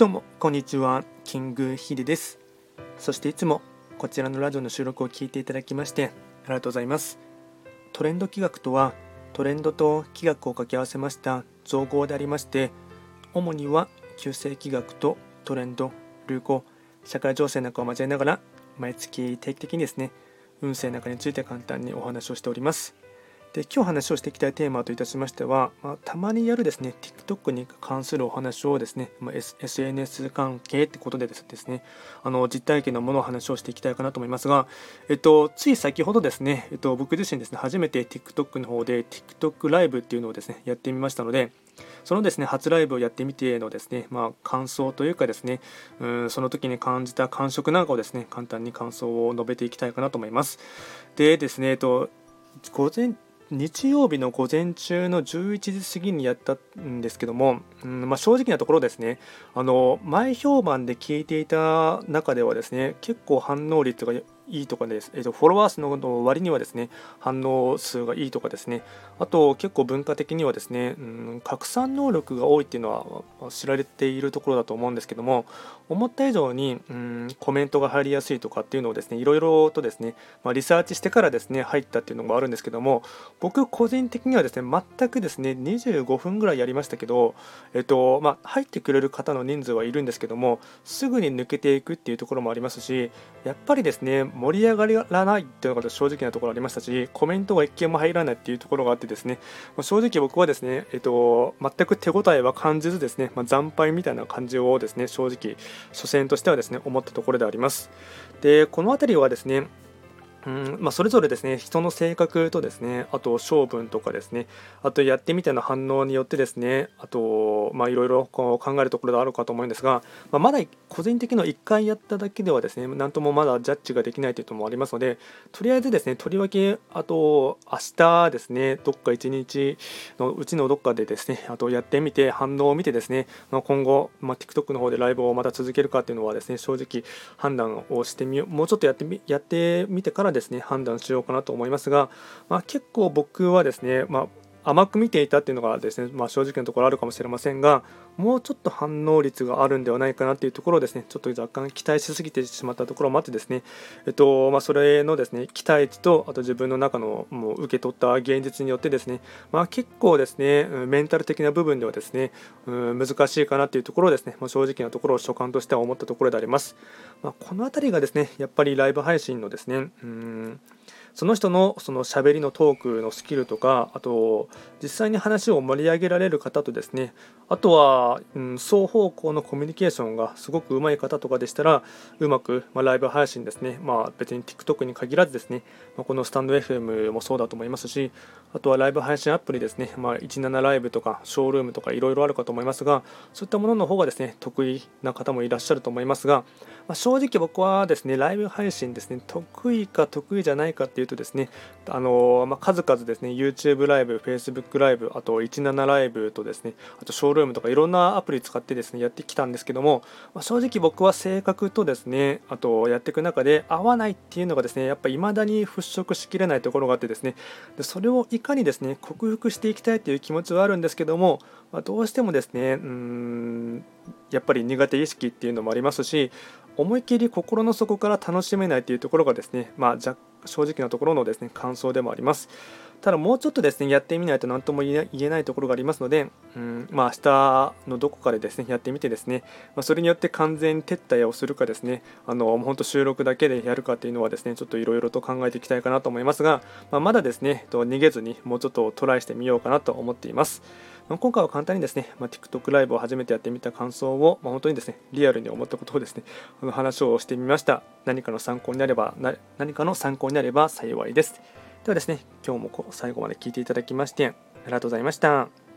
どうもこんにちは。キングヒデです。そしていつもこちらのラジオの収録を聞いていただきましてありがとうございます。トレンド企画とはトレンドと企画を掛け合わせました造語でありまして主には旧世企画とトレンド流行社会情勢なんかを交えながら毎月定期的にですね運勢なんかについて簡単にお話をしております。で今日話をしていきたいテーマといたしましては、まあ、たまにやるですね TikTok に関するお話をですね、まあ、SNS 関係ってことでですねあの実体験のものを話をしていきたいかなと思いますが、えっと、つい先ほどですね、えっと、僕自身ですね初めて TikTok の方で TikTok ライブっていうのをですねやってみましたのでそのですね初ライブをやってみてのですね、まあ、感想というかですねうんその時に感じた感触なんかをですね簡単に感想を述べていきたいかなと思います。でですね、えっと午前日曜日の午前中の11時過ぎにやったんですけども、うんまあ、正直なところですね。あの前評判で聞いていた中ではですね結構反応率がいいとかです、えー、とフォロワー数の割にはですね反応数がいいとかですね。あと結構文化的にはですね、うん、拡散能力が多いっていうのは知られているところだと思うんですけども思った以上に、うん、コメントが入りやすいとかっていうのをですねいろいろとですね、まあ、リサーチしてからですね入ったっていうのもあるんですけども僕個人的にはですね全くですね25分ぐらいやりましたけど、えっとまあ、入ってくれる方の人数はいるんですけどもすぐに抜けていくっていうところもありますしやっぱりですね盛り上がらないっていうのが正直なところありましたしコメントが一件も入らないっていうところがあってですね正直僕はですね、えっと、全く手応えは感じずですね、まあ、惨敗みたいな感じをですね正直初戦としてはですね思ったところであります。でこの辺りはですねうんまあ、それぞれですね人の性格とですねあと性分とかですねあとやってみての反応によってですねあとまあいろいろ考えるところがあるかと思うんですが、まあ、まだ個人的の1回やっただけではですね何ともまだジャッジができないというのもありますのでとりあえずですねとりわけあと明日ですねどっか1日のうちのどっかでですねあとやってみて反応を見てですね、まあ、今後、まあ、TikTok の方でライブをまた続けるかっていうのはですね正直判断をしてみようもうちょっとやってみやってみてからですね判断しようかなと思いますが、まあ、結構僕はですね、まあ、甘く見ていたっていうのがですね、まあ、正直なところあるかもしれませんがもうちょっと反応率があるんではないかなっていうところをですねちょっと若干期待しすぎてしまったところもあってですね、えっとまあ、それのですね期待値とあと自分の中のもう受け取った現実によってですね、まあ、結構ですねメンタル的な部分ではですね難しいかなっていうところをですね、まあ、正直なところを所感としては思ったところであります、まあ、この辺りがですねやっぱりライブ配信のですねうんその人のその喋りのトークのスキルとかあと実際に話を盛り上げられる方とですねあとは、うん、双方向のコミュニケーションがすごく上手い方とかでしたらうまく、まあ、ライブ配信ですね、まあ、別に TikTok に限らずですね、まあ、このスタンド FM もそうだと思いますしあとはライブ配信アプリですね、まあ、17ライブとかショールームとかいろいろあるかと思いますがそういったものの方がですね得意な方もいらっしゃると思いますが、ま、正直僕はですねライブ配信ですね得意か得意じゃないかっていうとですねあの、まあ、数々ですね YouTube ライブ Facebook ライブあと17ライブとですねあとショールームとかいろんなアプリ使ってですねやってきたんですけども、まあ、正直僕は性格とですねあとやっていく中で合わないっていうのがですねやっぱ未だに払拭しきれないところがあってですねでそれをいかにですね克服していきたいという気持ちはあるんですけども、まあ、どうしてもですねうんやっぱり苦手意識っていうのもありますし思い切り心の底から楽しめないというところがですね、まあ、正直なところのですね感想でもあります。ただもうちょっとですねやってみないと何とも言えないところがありますので、うんまあ、明日のどこかでですねやってみてですね、まあ、それによって完全撤退をするかですねあの本当収録だけでやるかっていうのはですねちょっといろいろと考えていきたいかなと思いますが、まあ、まだですね逃げずにもうちょっとトライしてみようかなと思っています。ま今回は簡単にですね、まあ、TikTok ライブを初めてやってみた感想を、まあ、本当にですね、リアルに思ったことをですね、あの話をしてみました。何かの参考になれば、何かの参考になれば幸いです。ではですね、今日も最後まで聞いていただきまして、ありがとうございました。